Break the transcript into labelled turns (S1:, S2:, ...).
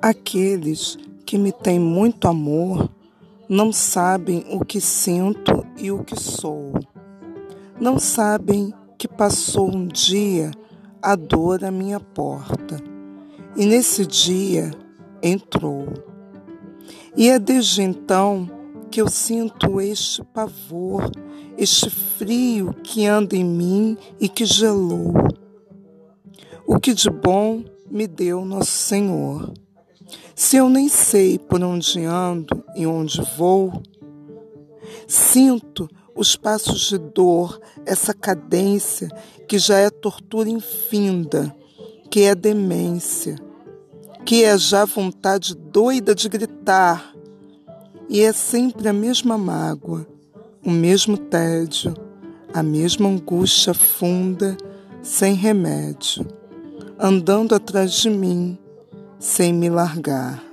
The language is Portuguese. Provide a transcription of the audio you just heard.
S1: Aqueles que me têm muito amor não sabem o que sinto e o que sou. Não sabem que passou um dia a dor à minha porta, e nesse dia entrou. E é desde então que eu sinto este pavor, este frio que anda em mim e que gelou. O que de bom me deu Nosso Senhor. Se eu nem sei por onde ando e onde vou, sinto os passos de dor, essa cadência que já é tortura infinda, que é demência, que é já vontade doida de gritar, e é sempre a mesma mágoa, o mesmo tédio, a mesma angústia funda, sem remédio, andando atrás de mim sem me largar.